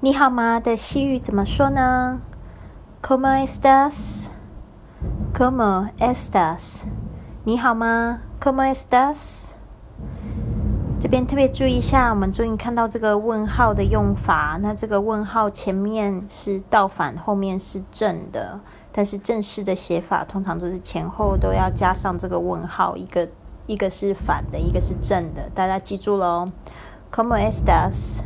你好吗的西语怎么说呢？Como estás？Como estás？你好吗？Como estás？这边特别注意一下，我们终于看到这个问号的用法。那这个问号前面是倒反，后面是正的。但是正式的写法通常都是前后都要加上这个问号，一个一个是反的，一个是正的。大家记住喽。Como estás？